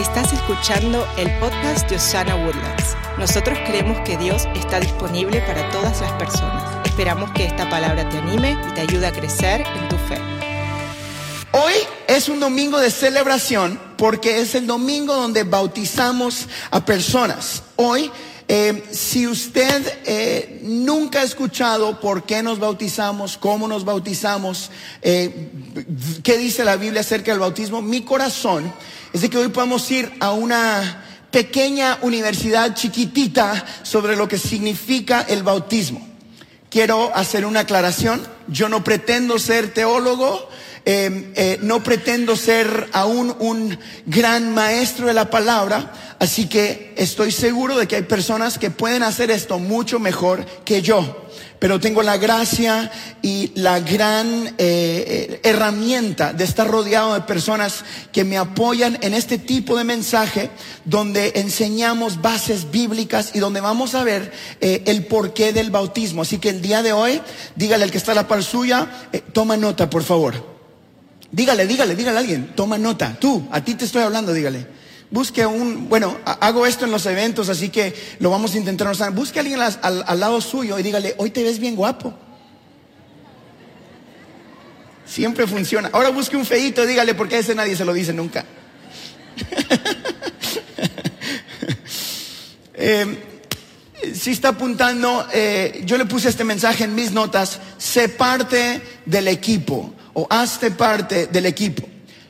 Estás escuchando el podcast de Osana Woodlands. Nosotros creemos que Dios está disponible para todas las personas. Esperamos que esta palabra te anime y te ayude a crecer en tu fe. Hoy es un domingo de celebración porque es el domingo donde bautizamos a personas. Hoy eh, si usted eh, nunca ha escuchado por qué nos bautizamos, cómo nos bautizamos, eh, qué dice la Biblia acerca del bautismo, mi corazón es de que hoy podamos ir a una pequeña universidad chiquitita sobre lo que significa el bautismo. Quiero hacer una aclaración. Yo no pretendo ser teólogo, eh, eh, no pretendo ser aún un gran maestro de la palabra, así que estoy seguro de que hay personas que pueden hacer esto mucho mejor que yo. Pero tengo la gracia y la gran eh, herramienta de estar rodeado de personas que me apoyan en este tipo de mensaje donde enseñamos bases bíblicas y donde vamos a ver el porqué del bautismo. Así que el día de hoy, dígale al que está a la par suya, toma nota por favor. Dígale, dígale, dígale a alguien, toma nota, tú, a ti te estoy hablando, dígale. Busque un, bueno, hago esto en los eventos, así que lo vamos a intentar. Busque a alguien al, lado suyo y dígale, hoy te ves bien guapo. Siempre funciona. Ahora busque un feito, dígale, porque a ese nadie se lo dice nunca. eh, si está apuntando, eh, yo le puse este mensaje en mis notas, sé parte del equipo o hazte parte del equipo.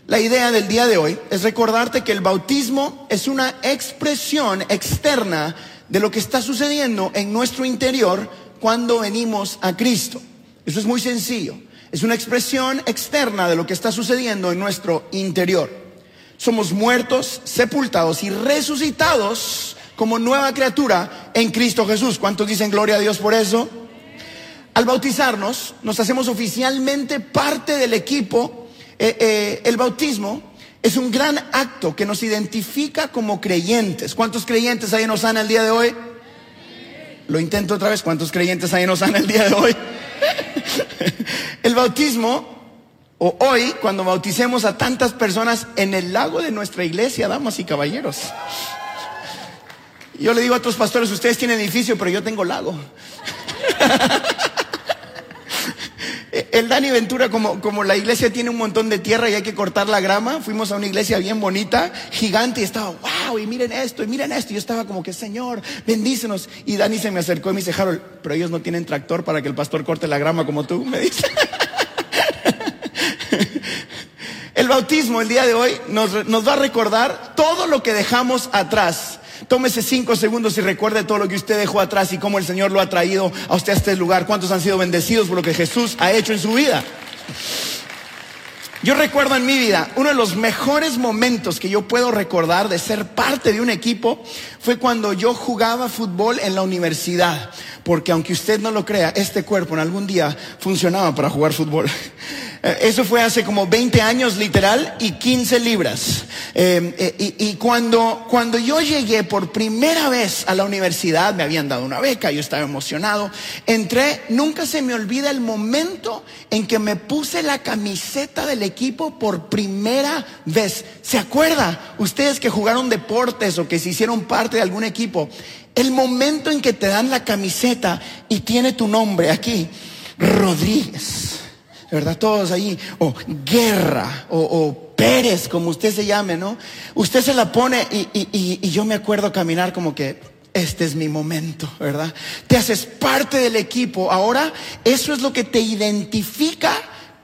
La idea del día de hoy es recordarte que el bautismo es una expresión externa de lo que está sucediendo en nuestro interior cuando venimos a Cristo. Eso es muy sencillo. Es una expresión externa de lo que está sucediendo en nuestro interior. Somos muertos, sepultados y resucitados como nueva criatura en Cristo Jesús. ¿Cuántos dicen gloria a Dios por eso? Al bautizarnos, nos hacemos oficialmente parte del equipo. Eh, eh, el bautismo es un gran acto que nos identifica como creyentes. ¿Cuántos creyentes hay en Osana el día de hoy? Lo intento otra vez. ¿Cuántos creyentes hay en Osana el día de hoy? el bautismo, o hoy, cuando bauticemos a tantas personas en el lago de nuestra iglesia, damas y caballeros. Yo le digo a otros pastores, ustedes tienen edificio, pero yo tengo lago. El Dani Ventura, como, como la iglesia tiene un montón de tierra y hay que cortar la grama, fuimos a una iglesia bien bonita, gigante, y estaba, wow, y miren esto, y miren esto. Y yo estaba como que, Señor, bendícenos. Y Dani se me acercó y me dice, Harold, pero ellos no tienen tractor para que el pastor corte la grama como tú, me dice. El bautismo el día de hoy nos, nos va a recordar todo lo que dejamos atrás Tómese cinco segundos y recuerde todo lo que usted dejó atrás y cómo el Señor lo ha traído a usted a este lugar. ¿Cuántos han sido bendecidos por lo que Jesús ha hecho en su vida? Yo recuerdo en mi vida, uno de los mejores momentos que yo puedo recordar de ser parte de un equipo fue cuando yo jugaba fútbol en la universidad. Porque aunque usted no lo crea, este cuerpo en algún día funcionaba para jugar fútbol. Eh, eso fue hace como 20 años literal y 15 libras. Eh, eh, y, cuando, cuando yo llegué por primera vez a la universidad, me habían dado una beca, yo estaba emocionado, entré, nunca se me olvida el momento en que me puse la camiseta del equipo por primera vez. ¿Se acuerda? Ustedes que jugaron deportes o que se hicieron parte de algún equipo, el momento en que te dan la camiseta y tiene tu nombre aquí, Rodríguez. ¿Verdad? Todos ahí, o Guerra, o, Pérez, como usted se llame, ¿no? Usted se la pone y, yo me acuerdo caminar como que, este es mi momento, ¿verdad? Te haces parte del equipo. Ahora, eso es lo que te identifica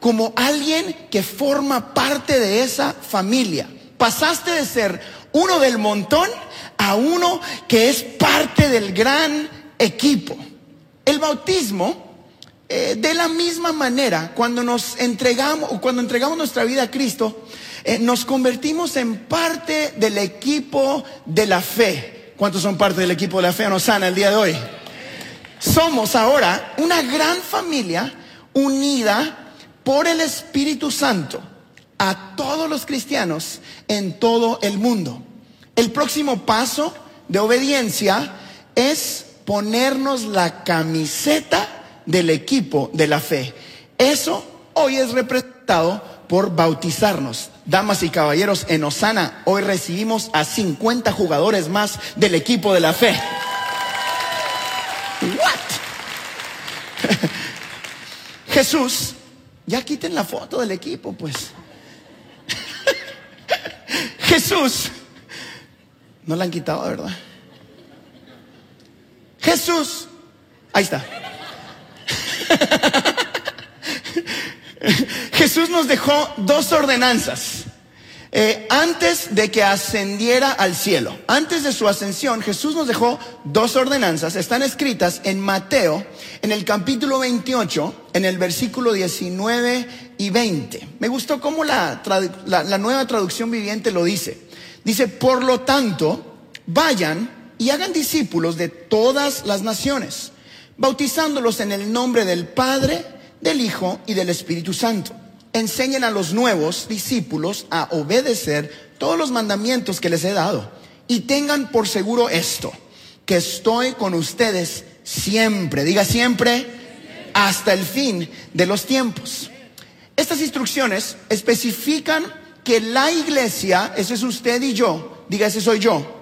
como alguien que forma parte de esa familia. Pasaste de ser uno del montón a uno que es parte del gran equipo. El bautismo eh, de la misma manera, cuando nos entregamos, cuando entregamos nuestra vida a Cristo, eh, nos convertimos en parte del equipo de la fe. ¿Cuántos son parte del equipo de la fe sana el día de hoy? Somos ahora una gran familia unida por el Espíritu Santo a todos los cristianos en todo el mundo. El próximo paso de obediencia es ponernos la camiseta del equipo de la fe. Eso hoy es representado por bautizarnos. Damas y caballeros, en Osana hoy recibimos a 50 jugadores más del equipo de la fe. What? Jesús, ya quiten la foto del equipo, pues. Jesús, no la han quitado, ¿verdad? Jesús, ahí está. Jesús nos dejó dos ordenanzas. Eh, antes de que ascendiera al cielo, antes de su ascensión, Jesús nos dejó dos ordenanzas. Están escritas en Mateo, en el capítulo 28, en el versículo 19 y 20. Me gustó cómo la, la nueva traducción viviente lo dice. Dice, por lo tanto, vayan y hagan discípulos de todas las naciones, bautizándolos en el nombre del Padre, del Hijo y del Espíritu Santo enseñen a los nuevos discípulos a obedecer todos los mandamientos que les he dado. Y tengan por seguro esto, que estoy con ustedes siempre, diga siempre, hasta el fin de los tiempos. Estas instrucciones especifican que la iglesia, ese es usted y yo, diga ese soy yo,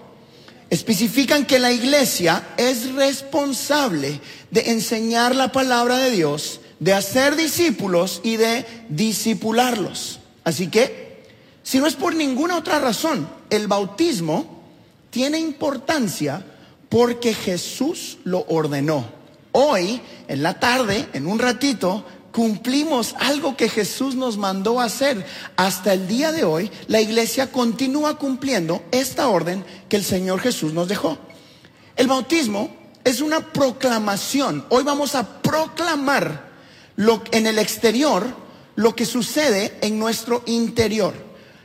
especifican que la iglesia es responsable de enseñar la palabra de Dios de hacer discípulos y de discipularlos. Así que, si no es por ninguna otra razón, el bautismo tiene importancia porque Jesús lo ordenó. Hoy, en la tarde, en un ratito, cumplimos algo que Jesús nos mandó hacer. Hasta el día de hoy, la iglesia continúa cumpliendo esta orden que el Señor Jesús nos dejó. El bautismo es una proclamación. Hoy vamos a proclamar lo, en el exterior lo que sucede en nuestro interior.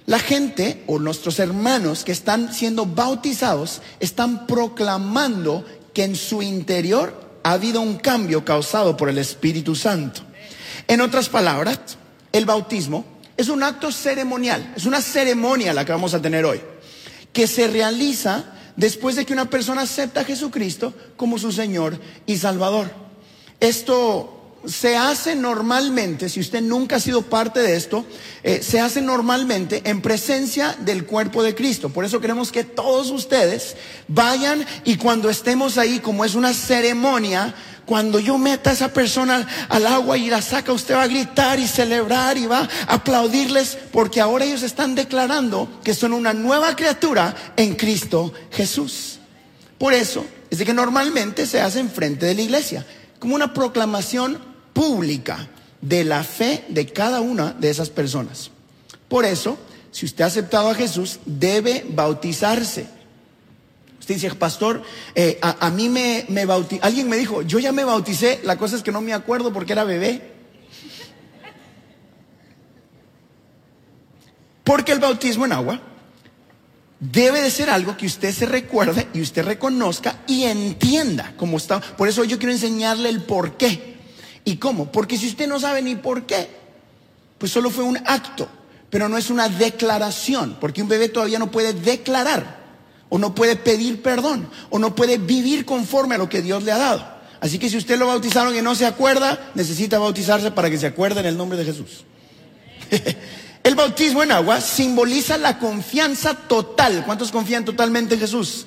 La gente o nuestros hermanos que están siendo bautizados están proclamando que en su interior ha habido un cambio causado por el Espíritu Santo. En otras palabras, el bautismo es un acto ceremonial, es una ceremonia la que vamos a tener hoy, que se realiza después de que una persona acepta a Jesucristo como su Señor y Salvador. Esto se hace normalmente, si usted nunca ha sido parte de esto, eh, se hace normalmente en presencia del cuerpo de Cristo. Por eso queremos que todos ustedes vayan y cuando estemos ahí, como es una ceremonia, cuando yo meta a esa persona al agua y la saca, usted va a gritar y celebrar y va a aplaudirles porque ahora ellos están declarando que son una nueva criatura en Cristo Jesús. Por eso es de que normalmente se hace en frente de la iglesia, como una proclamación pública de la fe de cada una de esas personas. Por eso, si usted ha aceptado a Jesús, debe bautizarse. Usted dice, pastor, eh, a, mí me, me alguien me dijo, yo ya me bauticé, la cosa es que no me acuerdo porque era bebé. Porque el bautismo en agua debe de ser algo que usted se recuerde y usted reconozca y entienda cómo está. Por eso yo quiero enseñarle el por qué. ¿Y cómo? Porque si usted no sabe ni por qué, pues solo fue un acto, pero no es una declaración, porque un bebé todavía no puede declarar, o no puede pedir perdón, o no puede vivir conforme a lo que Dios le ha dado. Así que si usted lo bautizaron y no se acuerda, necesita bautizarse para que se acuerde en el nombre de Jesús. el bautismo en agua simboliza la confianza total. ¿Cuántos confían totalmente en Jesús?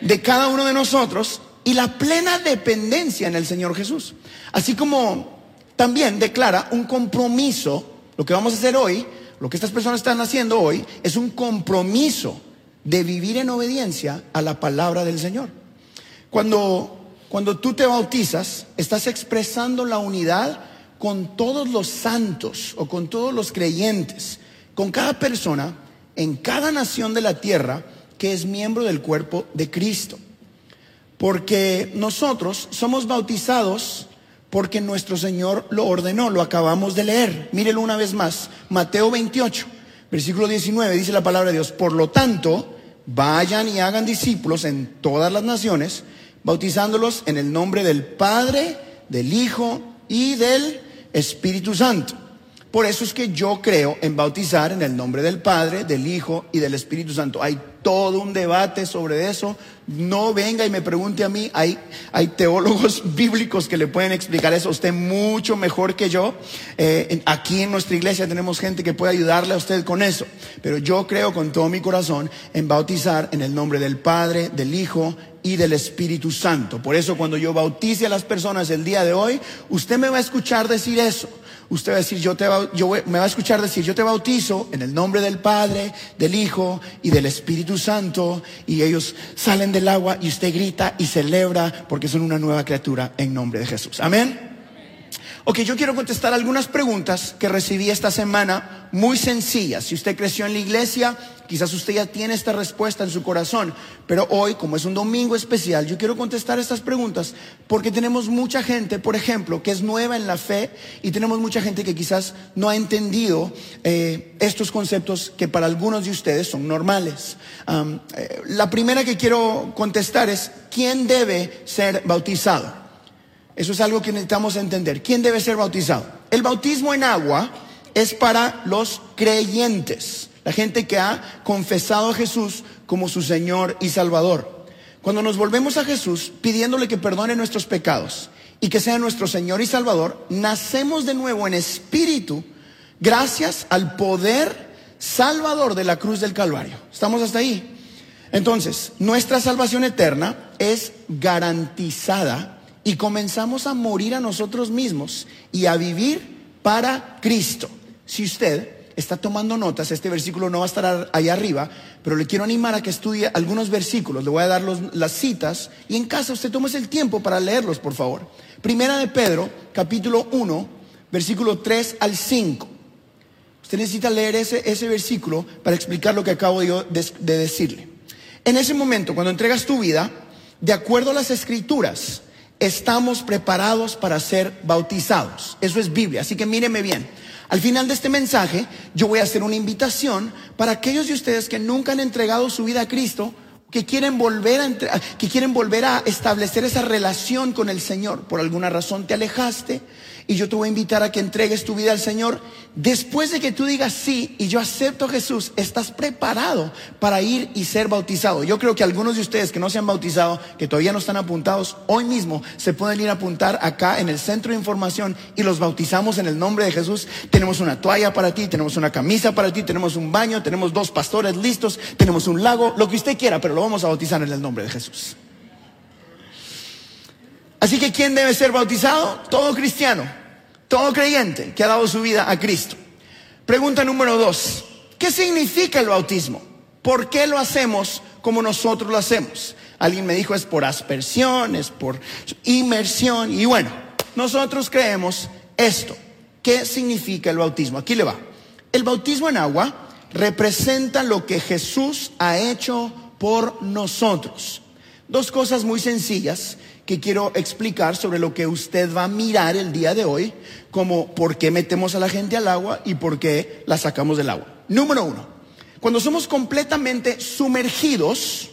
De cada uno de nosotros y la plena dependencia en el Señor Jesús. Así como también declara un compromiso, lo que vamos a hacer hoy, lo que estas personas están haciendo hoy, es un compromiso de vivir en obediencia a la palabra del Señor. Cuando, cuando tú te bautizas, estás expresando la unidad con todos los santos o con todos los creyentes, con cada persona en cada nación de la tierra que es miembro del cuerpo de Cristo. Porque nosotros somos bautizados porque nuestro Señor lo ordenó, lo acabamos de leer. Mírelo una vez más. Mateo 28, versículo 19, dice la palabra de Dios. Por lo tanto, vayan y hagan discípulos en todas las naciones, bautizándolos en el nombre del Padre, del Hijo y del Espíritu Santo. Por eso es que yo creo en bautizar en el nombre del Padre, del Hijo y del Espíritu Santo. Hay todo un debate sobre eso. No venga y me pregunte a mí, hay, hay teólogos bíblicos que le pueden explicar eso a usted mucho mejor que yo. Eh, aquí en nuestra iglesia tenemos gente que puede ayudarle a usted con eso. Pero yo creo con todo mi corazón en bautizar en el nombre del Padre, del Hijo y del Espíritu Santo. Por eso cuando yo bautice a las personas el día de hoy, usted me va a escuchar decir eso usted va a decir, yo te yo me va a escuchar decir, yo te bautizo en el nombre del Padre, del Hijo y del Espíritu Santo, y ellos salen del agua y usted grita y celebra porque son una nueva criatura en nombre de Jesús. Amén. Ok, yo quiero contestar algunas preguntas que recibí esta semana, muy sencillas. Si usted creció en la iglesia, quizás usted ya tiene esta respuesta en su corazón, pero hoy, como es un domingo especial, yo quiero contestar estas preguntas porque tenemos mucha gente, por ejemplo, que es nueva en la fe y tenemos mucha gente que quizás no ha entendido eh, estos conceptos que para algunos de ustedes son normales. Eh, la primera que quiero contestar es, ¿quién debe ser bautizado? Eso es algo que necesitamos entender. ¿Quién debe ser bautizado? El bautismo en agua es para los creyentes, la gente que ha confesado a Jesús como su Señor y Salvador. Cuando nos volvemos a Jesús pidiéndole que perdone nuestros pecados y que sea nuestro Señor y Salvador, nacemos de nuevo en espíritu gracias al poder salvador de la cruz del Calvario. ¿Estamos hasta ahí? Entonces, nuestra salvación eterna es garantizada y comenzamos a morir a nosotros mismos y a vivir para Cristo. Si usted está tomando notas, este versículo no va a estar ahí arriba, pero le quiero animar a que estudie algunos versículos. Le voy a dar las citas y en casa usted tome el tiempo para leerlos, por favor. Primera de Pedro, capítulo 1, versículo 3 al 5. Usted necesita leer ese, ese versículo para explicar lo que acabo de decirle. En ese momento, cuando entregas tu vida, de acuerdo a las escrituras, estamos preparados para ser bautizados. Eso es Biblia, así que míreme bien. Al final de este mensaje, yo voy a hacer una invitación para aquellos de ustedes que nunca han entregado su vida a Cristo, que quieren volver a, que quieren volver a establecer esa relación con el Señor. Por alguna razón te alejaste, y yo te voy a invitar a que entregues tu vida al Señor. Después de que tú digas sí y yo acepto a Jesús, estás preparado para ir y ser bautizado. Yo creo que algunos de ustedes que no se han bautizado, que todavía no están apuntados, hoy mismo se pueden ir a apuntar acá en el centro de información y los bautizamos en el nombre de Jesús. Tenemos una toalla para ti, tenemos una camisa para ti, tenemos un baño, tenemos dos pastores listos, tenemos un lago, lo que usted quiera, pero lo vamos a bautizar en el nombre de Jesús. Así que ¿quién debe ser bautizado? Todo cristiano. Todo creyente que ha dado su vida a Cristo. Pregunta número dos. ¿Qué significa el bautismo? ¿Por qué lo hacemos como nosotros lo hacemos? Alguien me dijo es por aspersión, es por inmersión. Y bueno, nosotros creemos esto. ¿Qué significa el bautismo? Aquí le va. El bautismo en agua representa lo que Jesús ha hecho por nosotros. Dos cosas muy sencillas que quiero explicar sobre lo que usted va a mirar el día de hoy, como por qué metemos a la gente al agua y por qué la sacamos del agua. Número uno, cuando somos completamente sumergidos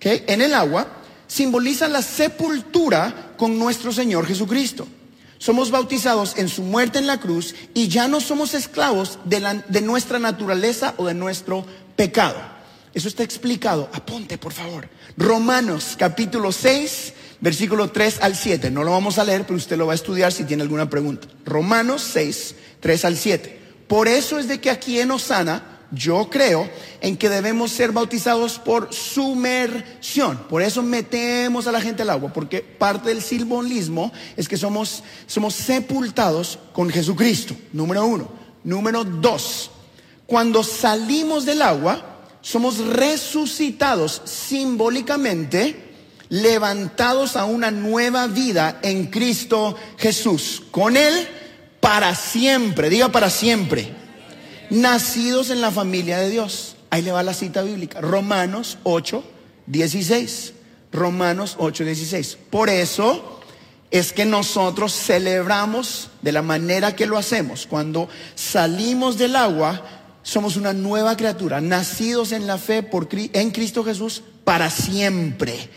en el agua, simboliza la sepultura con nuestro Señor Jesucristo. Somos bautizados en su muerte en la cruz y ya no somos esclavos de, de nuestra naturaleza o de nuestro pecado. Eso está explicado. Apunte, por favor. Romanos capítulo 6, versículo 3 al 7. No lo vamos a leer, pero usted lo va a estudiar si tiene alguna pregunta. Romanos 6, 3 al 7. Por eso es de que aquí en Osana yo creo en que debemos ser bautizados por sumersión. Por eso metemos a la gente al agua, porque parte del simbolismo es que somos, somos sepultados con Jesucristo. Número uno. Número dos. Cuando salimos del agua, somos resucitados simbólicamente levantados a una nueva vida en Cristo Jesús. Con Él para siempre, diga para siempre. Nacidos en la familia de Dios. Ahí le va la cita bíblica. Romanos 8, 16. Romanos 8, 16. Por eso es que nosotros celebramos de la manera que lo hacemos. Cuando salimos del agua, somos una nueva criatura, nacidos en la fe por, en Cristo Jesús para siempre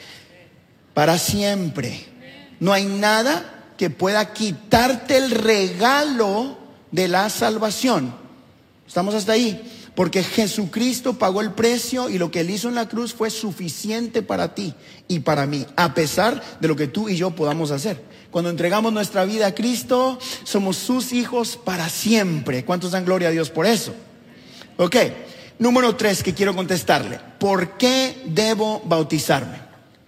para siempre. No hay nada que pueda quitarte el regalo de la salvación. ¿Estamos hasta ahí? Porque Jesucristo pagó el precio y lo que él hizo en la cruz fue suficiente para ti y para mí, a pesar de lo que tú y yo podamos hacer. Cuando entregamos nuestra vida a Cristo, somos sus hijos para siempre. ¿Cuántos dan gloria a Dios por eso? Ok, número tres que quiero contestarle. ¿Por qué debo bautizarme?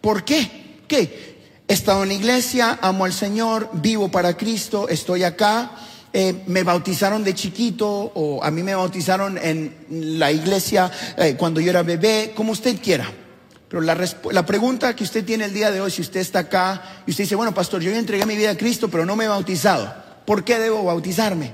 ¿Por qué? ¿Qué? He estado en la iglesia, amo al Señor, vivo para Cristo, estoy acá eh, me bautizaron de chiquito o a mí me bautizaron en la iglesia eh, cuando yo era bebé, como usted quiera. Pero la, la, pregunta que usted tiene el día de hoy, si usted está acá y usted dice, bueno, pastor, yo entregué mi vida a Cristo, pero no me he bautizado, ¿por qué debo bautizarme?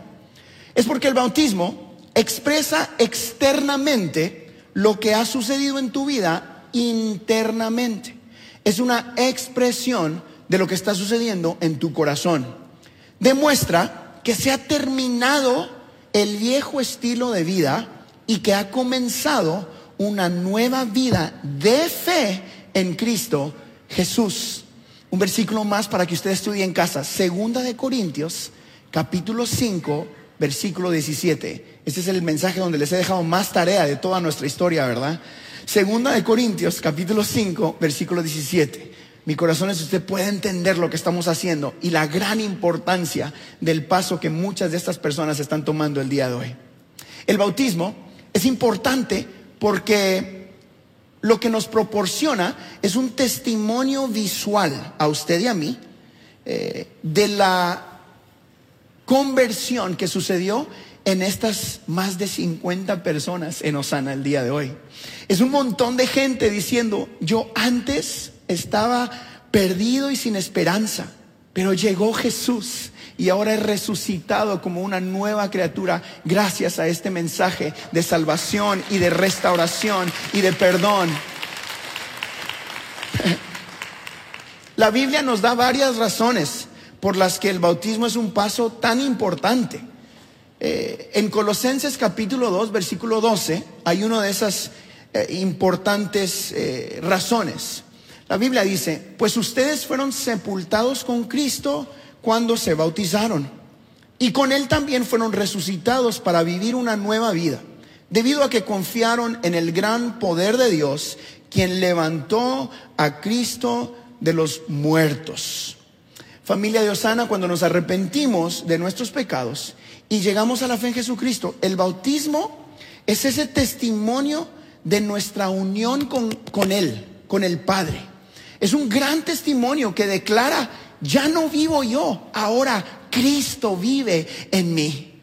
Es porque el bautismo expresa externamente lo que ha sucedido en tu vida internamente. Es una expresión de lo que está sucediendo en tu corazón. Demuestra que se ha terminado el viejo estilo de vida y que ha comenzado una nueva vida de fe en Cristo Jesús. Un versículo más para que usted estudie en casa. Segunda de Corintios, capítulo 5, versículo 17. Este es el mensaje donde les he dejado más tarea de toda nuestra historia, ¿verdad? Segunda de Corintios, capítulo 5, versículo 17. Mi corazón es usted puede entender lo que estamos haciendo y la gran importancia del paso que muchas de estas personas están tomando el día de hoy. El bautismo es importante porque lo que nos proporciona es un testimonio visual a usted y a mí eh, de la conversión que sucedió en estas más de 50 personas en Osana el día de hoy. Es un montón de gente diciendo, yo antes estaba perdido y sin esperanza, pero llegó Jesús y ahora es resucitado como una nueva criatura gracias a este mensaje de salvación y de restauración y de perdón. La Biblia nos da varias razones por las que el bautismo es un paso tan importante. Eh, en Colosenses capítulo 2, versículo 12, hay una de esas eh, importantes eh, razones. La Biblia dice, pues ustedes fueron sepultados con Cristo cuando se bautizaron y con Él también fueron resucitados para vivir una nueva vida, debido a que confiaron en el gran poder de Dios, quien levantó a Cristo de los muertos. Familia de Osana, cuando nos arrepentimos de nuestros pecados y llegamos a la fe en Jesucristo, el bautismo es ese testimonio de nuestra unión con, con Él, con el Padre. Es un gran testimonio que declara, ya no vivo yo, ahora Cristo vive en mí.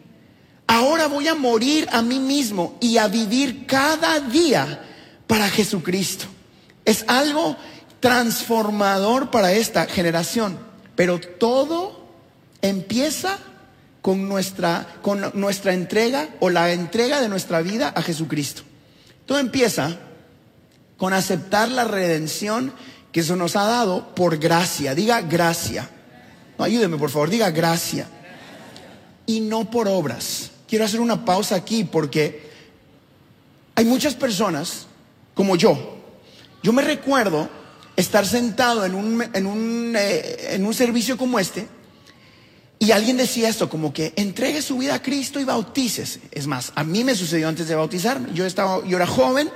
Ahora voy a morir a mí mismo y a vivir cada día para Jesucristo. Es algo transformador para esta generación, pero todo empieza con nuestra, con nuestra entrega o la entrega de nuestra vida a Jesucristo. Todo empieza con aceptar la redención que eso nos ha dado por gracia. Diga gracia. No, ayúdeme, por favor, diga gracia. Y no por obras. Quiero hacer una pausa aquí porque hay muchas personas como yo. Yo me recuerdo estar sentado en un, en un, eh, en un servicio como este y alguien decía esto, como que entregue su vida a Cristo y bautícese. Es más, a mí me sucedió antes de bautizarme. Yo, estaba, yo era joven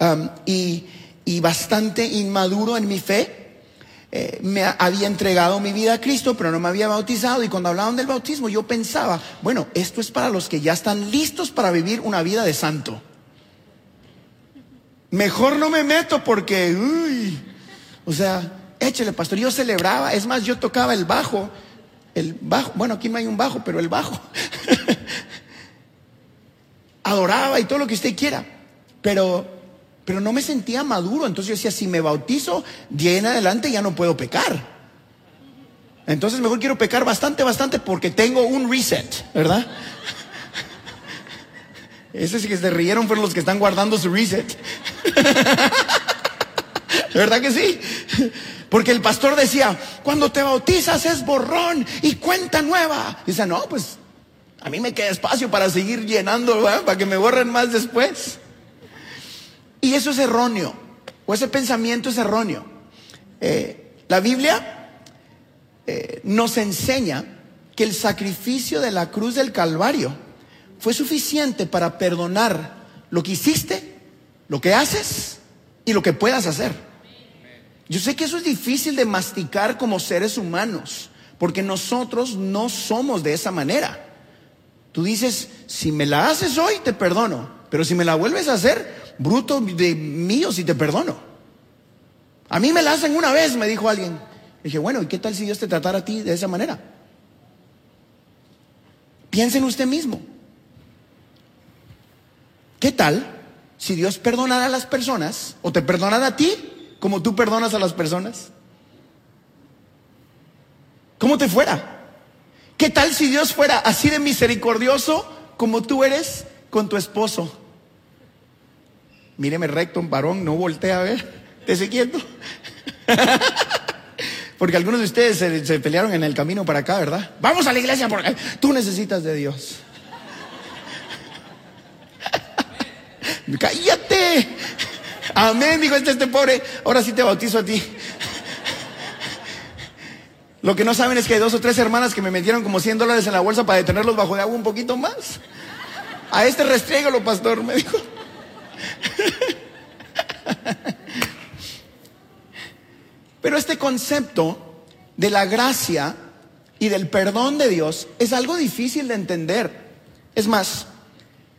um, y y bastante inmaduro en mi fe. Eh, me había entregado mi vida a Cristo, pero no me había bautizado. Y cuando hablaban del bautismo, yo pensaba, bueno, esto es para los que ya están listos para vivir una vida de santo. Mejor no me meto porque, uy, o sea, échale, pastor. Yo celebraba, es más, yo tocaba el bajo, el bajo, bueno, aquí no hay un bajo, pero el bajo. Adoraba y todo lo que usted quiera. Pero pero no me sentía maduro. Entonces yo decía, si me bautizo, de en adelante ya no puedo pecar. Entonces mejor quiero pecar bastante, bastante porque tengo un reset, ¿verdad? Esos que se rieron fueron los que están guardando su reset. ¿Verdad que sí? Porque el pastor decía, cuando te bautizas es borrón y cuenta nueva. dice, no, pues a mí me queda espacio para seguir llenando, para que me borren más después. Y eso es erróneo, o ese pensamiento es erróneo. Eh, la Biblia eh, nos enseña que el sacrificio de la cruz del Calvario fue suficiente para perdonar lo que hiciste, lo que haces y lo que puedas hacer. Yo sé que eso es difícil de masticar como seres humanos, porque nosotros no somos de esa manera. Tú dices, si me la haces hoy, te perdono, pero si me la vuelves a hacer, bruto de mío, si te perdono. A mí me la hacen una vez, me dijo alguien. dije, bueno, ¿y qué tal si Dios te tratara a ti de esa manera? Piensa en usted mismo. ¿Qué tal si Dios perdonara a las personas o te perdonara a ti como tú perdonas a las personas? ¿Cómo te fuera? ¿Qué tal si Dios fuera así de misericordioso como tú eres con tu esposo? Míreme recto, un varón, no voltea a ver, te quieto. Porque algunos de ustedes se, pelearon en el camino para acá, ¿verdad? Vamos a la iglesia porque tú necesitas de Dios. Cállate. Amén, dijo este, este pobre. Ahora sí te bautizo a ti. Lo que no saben es que hay dos o tres hermanas que me metieron como 100 dólares en la bolsa para detenerlos bajo de agua un poquito más. A este restriégalo, pastor, me dijo. Pero este concepto de la gracia y del perdón de Dios es algo difícil de entender. Es más,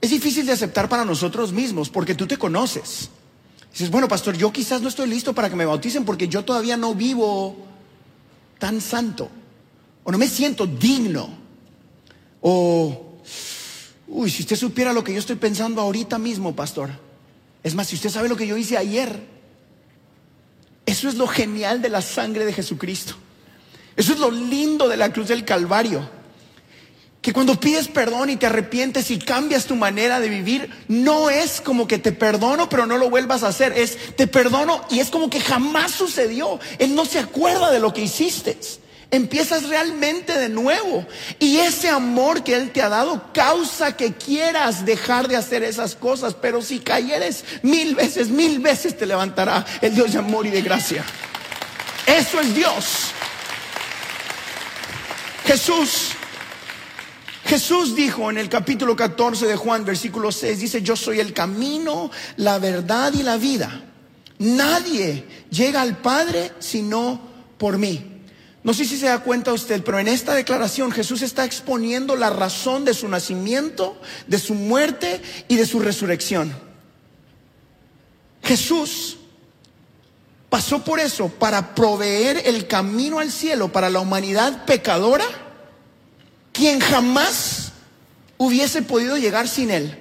es difícil de aceptar para nosotros mismos porque tú te conoces. Dices, bueno, pastor, yo quizás no estoy listo para que me bauticen porque yo todavía no vivo tan santo. O no me siento digno. O, uy, si usted supiera lo que yo estoy pensando ahorita mismo, pastor. Es más, si usted sabe lo que yo hice ayer, eso es lo genial de la sangre de Jesucristo. Eso es lo lindo de la cruz del Calvario. Que cuando pides perdón y te arrepientes y cambias tu manera de vivir, no es como que te perdono pero no lo vuelvas a hacer. Es te perdono y es como que jamás sucedió. Él no se acuerda de lo que hiciste. Empiezas realmente de nuevo. Y ese amor que Él te ha dado causa que quieras dejar de hacer esas cosas. Pero si cayeres mil veces, mil veces te levantará el Dios de amor y de gracia. Eso es Dios. Jesús. Jesús dijo en el capítulo 14 de Juan, versículo 6, dice, yo soy el camino, la verdad y la vida. Nadie llega al Padre sino por mí. No sé si se da cuenta usted, pero en esta declaración Jesús está exponiendo la razón de su nacimiento, de su muerte y de su resurrección. Jesús pasó por eso para proveer el camino al cielo para la humanidad pecadora, quien jamás hubiese podido llegar sin él.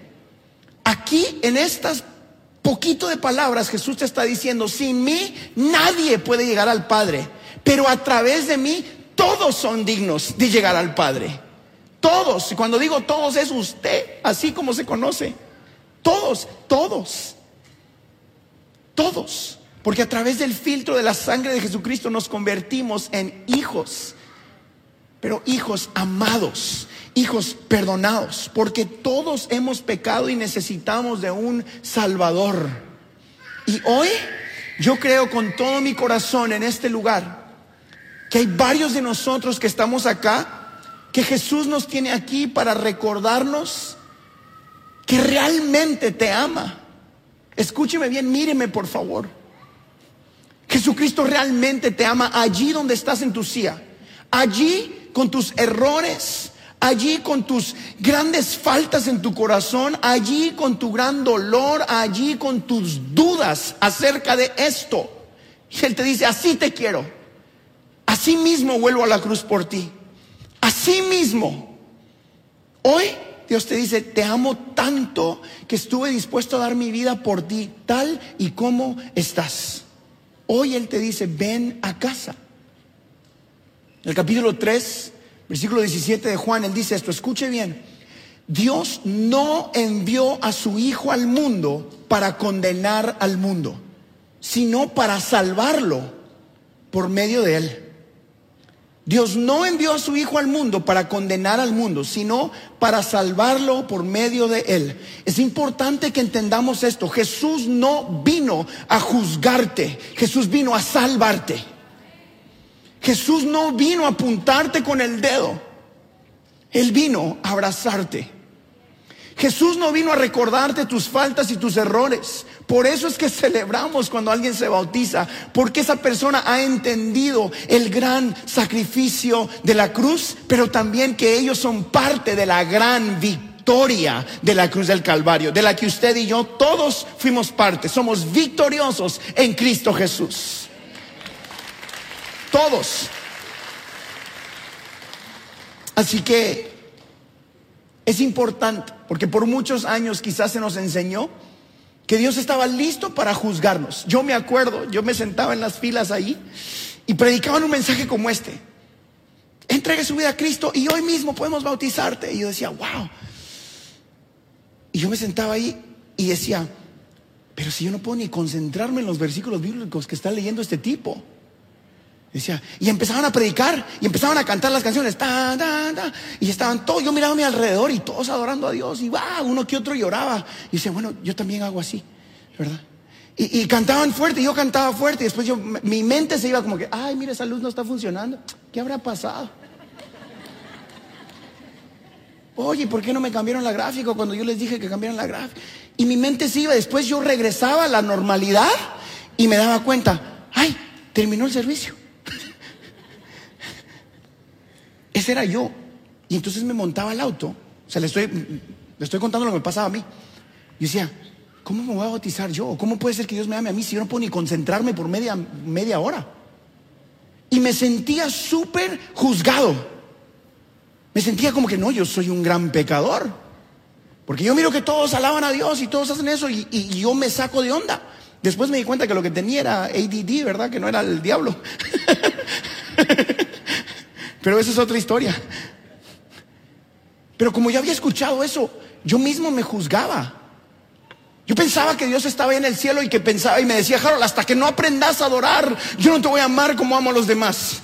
Aquí en estas poquito de palabras Jesús te está diciendo, sin mí nadie puede llegar al Padre pero a través de mí todos son dignos de llegar al Padre. Todos, y cuando digo todos es usted, así como se conoce. Todos, todos, todos. Porque a través del filtro de la sangre de Jesucristo nos convertimos en hijos, pero hijos amados, hijos perdonados, porque todos hemos pecado y necesitamos de un Salvador. Y hoy yo creo con todo mi corazón en este lugar que hay varios de nosotros que estamos acá, que Jesús nos tiene aquí para recordarnos que realmente te ama. Escúcheme bien, míreme por favor. Jesucristo realmente te ama allí donde estás en tu silla, allí con tus errores, allí con tus grandes faltas en tu corazón, allí con tu gran dolor, allí con tus dudas acerca de esto. Y Él te dice, así te quiero. Así mismo vuelvo a la cruz por ti. Así mismo. Hoy Dios te dice, te amo tanto que estuve dispuesto a dar mi vida por ti, tal y como estás. Hoy Él te dice, ven a casa. En el capítulo 3, versículo 17 de Juan, Él dice esto, escuche bien. Dios no envió a su Hijo al mundo para condenar al mundo, sino para salvarlo por medio de Él. Dios no envió a su Hijo al mundo para condenar al mundo, sino para salvarlo por medio de Él. Es importante que entendamos esto. Jesús no vino a juzgarte, Jesús vino a salvarte. Jesús no vino a apuntarte con el dedo, Él vino a abrazarte. Jesús no vino a recordarte tus faltas y tus errores. Por eso es que celebramos cuando alguien se bautiza, porque esa persona ha entendido el gran sacrificio de la cruz, pero también que ellos son parte de la gran victoria de la cruz del Calvario, de la que usted y yo todos fuimos parte. Somos victoriosos en Cristo Jesús. Todos. Así que es importante, porque por muchos años quizás se nos enseñó que Dios estaba listo para juzgarnos. Yo me acuerdo, yo me sentaba en las filas ahí y predicaban un mensaje como este. Entregue su vida a Cristo y hoy mismo podemos bautizarte. Y yo decía, wow. Y yo me sentaba ahí y decía, pero si yo no puedo ni concentrarme en los versículos bíblicos que está leyendo este tipo. Decía, y empezaban a predicar y empezaban a cantar las canciones. y estaban todos, yo miraba a mi alrededor y todos adorando a Dios. Y va, uno que otro lloraba. Y decía, bueno, yo también hago así, ¿verdad? Y, cantaban fuerte, y yo cantaba fuerte. Y después yo, mi mente se iba como que, ay, mire, esa luz no está funcionando. ¿Qué habrá pasado? Oye, ¿por qué no me cambiaron la gráfica cuando yo les dije que cambiaran la gráfica? Y mi mente se iba. Después yo regresaba a la normalidad y me daba cuenta, ay, terminó el servicio. Era yo. Y entonces me montaba al auto. O sea, le estoy, le estoy contando lo que me pasaba a mí. Y decía, ¿cómo me voy a bautizar yo? ¿Cómo puede ser que Dios me ame a mí si yo no puedo ni concentrarme por media, media hora? Y me sentía súper juzgado. Me sentía como que no, yo soy un gran pecador. Porque yo miro que todos alaban a Dios y todos hacen eso y, y yo me saco de onda. Después me di cuenta que lo que tenía era ADD, ¿verdad? Que no era el diablo. Pero esa es otra historia. Pero como yo había escuchado eso, yo mismo me juzgaba. Yo pensaba que Dios estaba en el cielo y que pensaba y me decía, Harold, hasta que no aprendas a adorar, yo no te voy a amar como amo a los demás.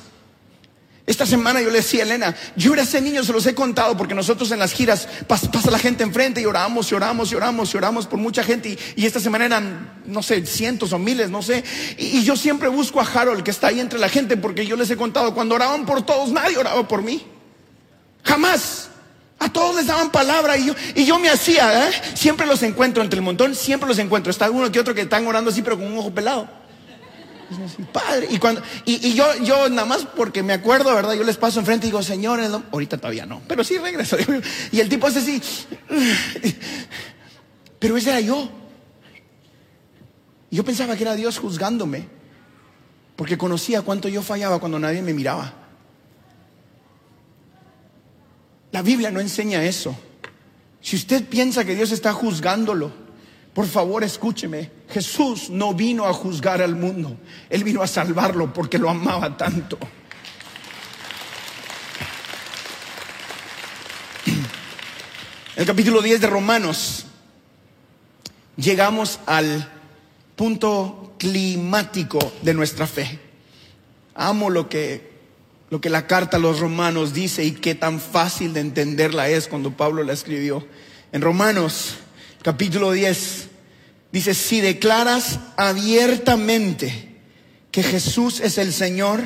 Esta semana yo le decía a Elena, yo era ese niño, se los he contado, porque nosotros en las giras pasa, la gente enfrente y oramos y oramos y oramos y oramos por mucha gente. Y, esta semana eran, no sé, cientos o miles, no sé. Y, y, yo siempre busco a Harold, que está ahí entre la gente, porque yo les he contado, cuando oraban por todos, nadie oraba por mí. Jamás. A todos les daban palabra y yo, y yo me hacía, ¿eh? siempre los encuentro entre el montón, siempre los encuentro. Está uno que otro que están orando así, pero con un ojo pelado. Padre. Y, cuando, y, yo, yo nada más porque me acuerdo, ¿verdad? Yo les paso enfrente y digo, señores, ahorita todavía no, pero sí regreso. Y el tipo hace así. Pero ese era yo. Yo pensaba que era Dios juzgándome, porque conocía cuánto yo fallaba cuando nadie me miraba. La Biblia no enseña eso. Si usted piensa que Dios está juzgándolo, por favor, escúcheme. Jesús no vino a juzgar al mundo. Él vino a salvarlo porque lo amaba tanto. El capítulo 10 de Romanos. Llegamos al punto climático de nuestra fe. Amo lo que, lo que la carta a los romanos dice y qué tan fácil de entenderla es cuando Pablo la escribió. En Romanos capítulo 10, dice, si declaras abiertamente que Jesús es el Señor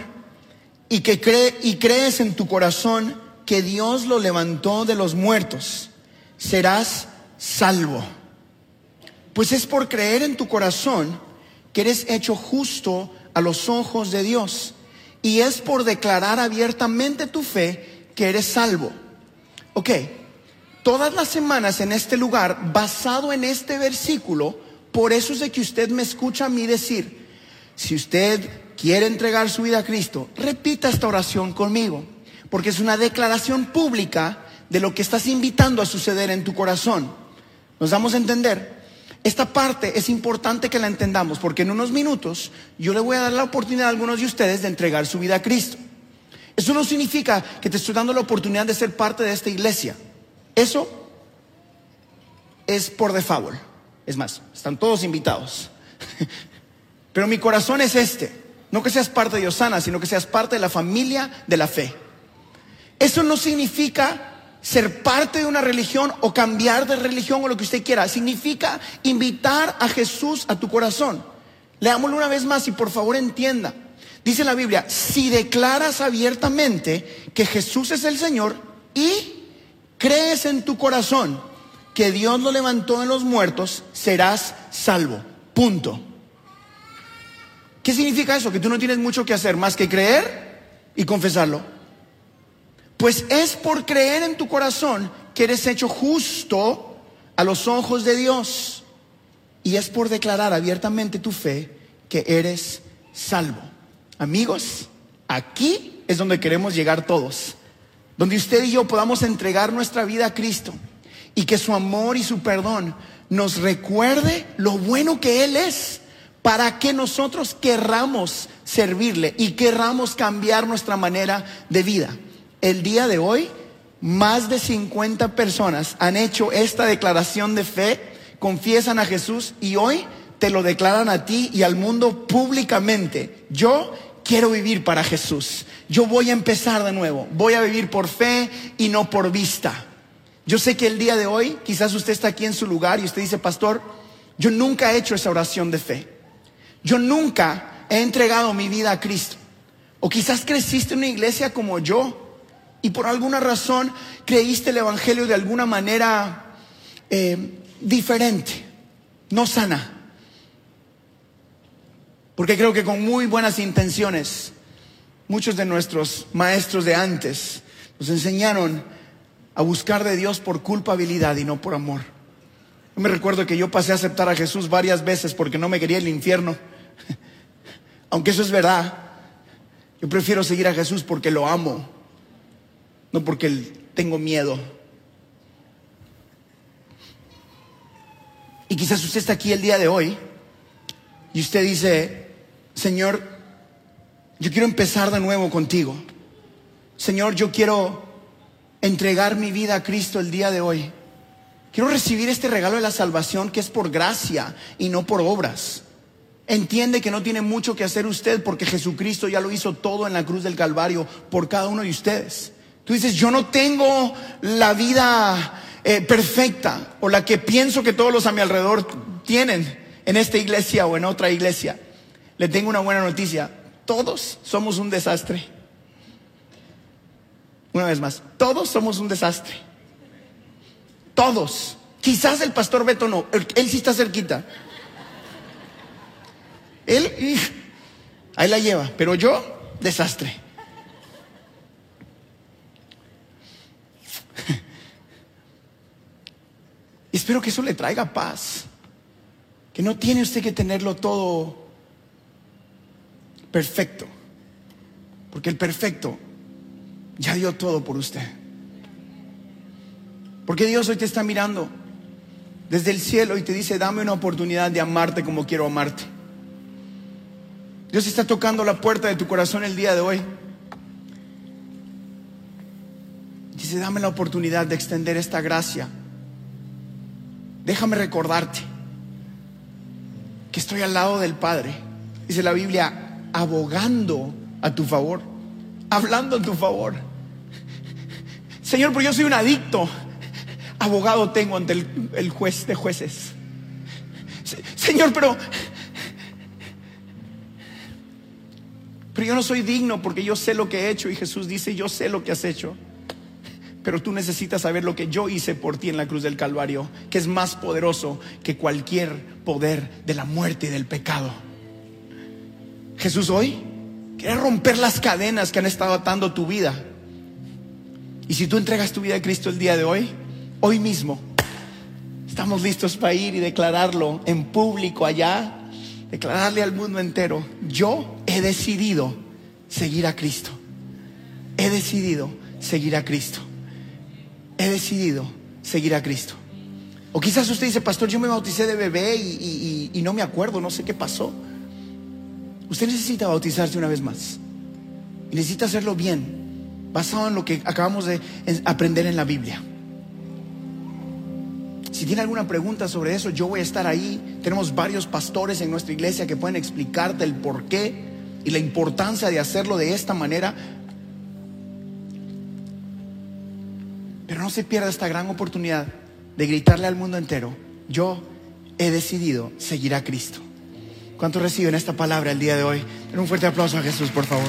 y que cree, y crees en tu corazón que Dios lo levantó de los muertos, serás salvo. Pues es por creer en tu corazón que eres hecho justo a los ojos de Dios. Y es por declarar abiertamente tu fe que eres salvo. Ok, todas las semanas en este lugar, basado en este versículo, por eso es de que usted me escucha a mí decir, si usted quiere entregar su vida a Cristo, repita esta oración conmigo, porque es una declaración pública de lo que estás invitando a suceder en tu corazón. ¿Nos damos a entender? Esta parte es importante que la entendamos, porque en unos minutos yo le voy a dar la oportunidad a algunos de ustedes de entregar su vida a Cristo. Eso no significa que te estoy dando la oportunidad de ser parte de esta iglesia. Eso es por default. Es más, están todos invitados. Pero mi corazón es este. No que seas parte de Osana, sino que seas parte de la familia de la fe. Eso no significa ser parte de una religión o cambiar de religión o lo que usted quiera. Significa invitar a Jesús a tu corazón. Leámoslo una vez más y por favor entienda. Dice la Biblia, si declaras abiertamente que Jesús es el Señor y crees en tu corazón que Dios lo levantó de los muertos, serás salvo. Punto. ¿Qué significa eso? Que tú no tienes mucho que hacer más que creer y confesarlo. Pues es por creer en tu corazón que eres hecho justo a los ojos de Dios. Y es por declarar abiertamente tu fe que eres salvo. Amigos, aquí es donde queremos llegar todos. Donde usted y yo podamos entregar nuestra vida a Cristo y que su amor y su perdón nos recuerde lo bueno que Él es para que nosotros querramos servirle y querramos cambiar nuestra manera de vida. El día de hoy, más de 50 personas han hecho esta declaración de fe, confiesan a Jesús y hoy te lo declaran a ti y al mundo públicamente. Yo quiero vivir para Jesús. Yo voy a empezar de nuevo. Voy a vivir por fe y no por vista. Yo sé que el día de hoy, quizás usted está aquí en su lugar y usted dice, pastor, yo nunca he hecho esa oración de fe. Yo nunca he entregado mi vida a Cristo. O quizás creciste en una iglesia como yo y por alguna razón creíste el Evangelio de alguna manera eh, diferente, no sana. Porque creo que con muy buenas intenciones, muchos de nuestros maestros de antes nos enseñaron a buscar de Dios por culpabilidad y no por amor. Yo me recuerdo que yo pasé a aceptar a Jesús varias veces porque no me quería el infierno. Aunque eso es verdad, yo prefiero seguir a Jesús porque lo amo, no porque tengo miedo. Y quizás usted está aquí el día de hoy y usted dice, Señor, yo quiero empezar de nuevo contigo. Señor, yo quiero entregar mi vida a Cristo el día de hoy. Quiero recibir este regalo de la salvación que es por gracia y no por obras. Entiende que no tiene mucho que hacer usted porque Jesucristo ya lo hizo todo en la cruz del Calvario por cada uno de ustedes. Tú dices, yo no tengo la vida eh, perfecta o la que pienso que todos los a mi alrededor tienen en esta iglesia o en otra iglesia. Le tengo una buena noticia. Todos somos un desastre. Una vez más, todos somos un desastre. Todos. Quizás el pastor Beto no, él sí está cerquita. Él, ahí la lleva, pero yo, desastre. Espero que eso le traiga paz. Que no tiene usted que tenerlo todo perfecto. Porque el perfecto ya dio todo por usted. Porque Dios hoy te está mirando desde el cielo y te dice, dame una oportunidad de amarte como quiero amarte. Dios está tocando la puerta de tu corazón el día de hoy. Dice, dame la oportunidad de extender esta gracia. Déjame recordarte que estoy al lado del Padre. Dice la Biblia, abogando a tu favor, hablando a tu favor. Señor, pero yo soy un adicto. Abogado tengo ante el, juez de jueces. Señor, pero Pero yo no soy digno porque yo sé lo que he hecho y Jesús dice, yo sé lo que has hecho. Pero tú necesitas saber lo que yo hice por ti en la cruz del Calvario, que es más poderoso que cualquier poder de la muerte y del pecado. Jesús hoy quiere romper las cadenas que han estado atando tu vida. Y si tú entregas tu vida a Cristo el día de hoy, hoy mismo, estamos listos para ir y declararlo en público allá declararle al mundo entero, yo he decidido seguir a Cristo. He decidido seguir a Cristo. He decidido seguir a Cristo. O quizás usted dice, pastor, yo me bauticé de bebé y, no me acuerdo, no sé qué pasó. Usted necesita bautizarse una vez más. Y necesita hacerlo bien, basado en lo que acabamos de aprender en la Biblia. Si tiene alguna pregunta sobre eso, yo voy a estar ahí. Tenemos varios pastores en nuestra iglesia que pueden explicarte el por qué y la importancia de hacerlo de esta manera. Pero no se pierda esta gran oportunidad de gritarle al mundo entero, yo he decidido seguir a Cristo. ¿Cuántos reciben esta palabra el día de hoy? Den un fuerte aplauso a Jesús, por favor.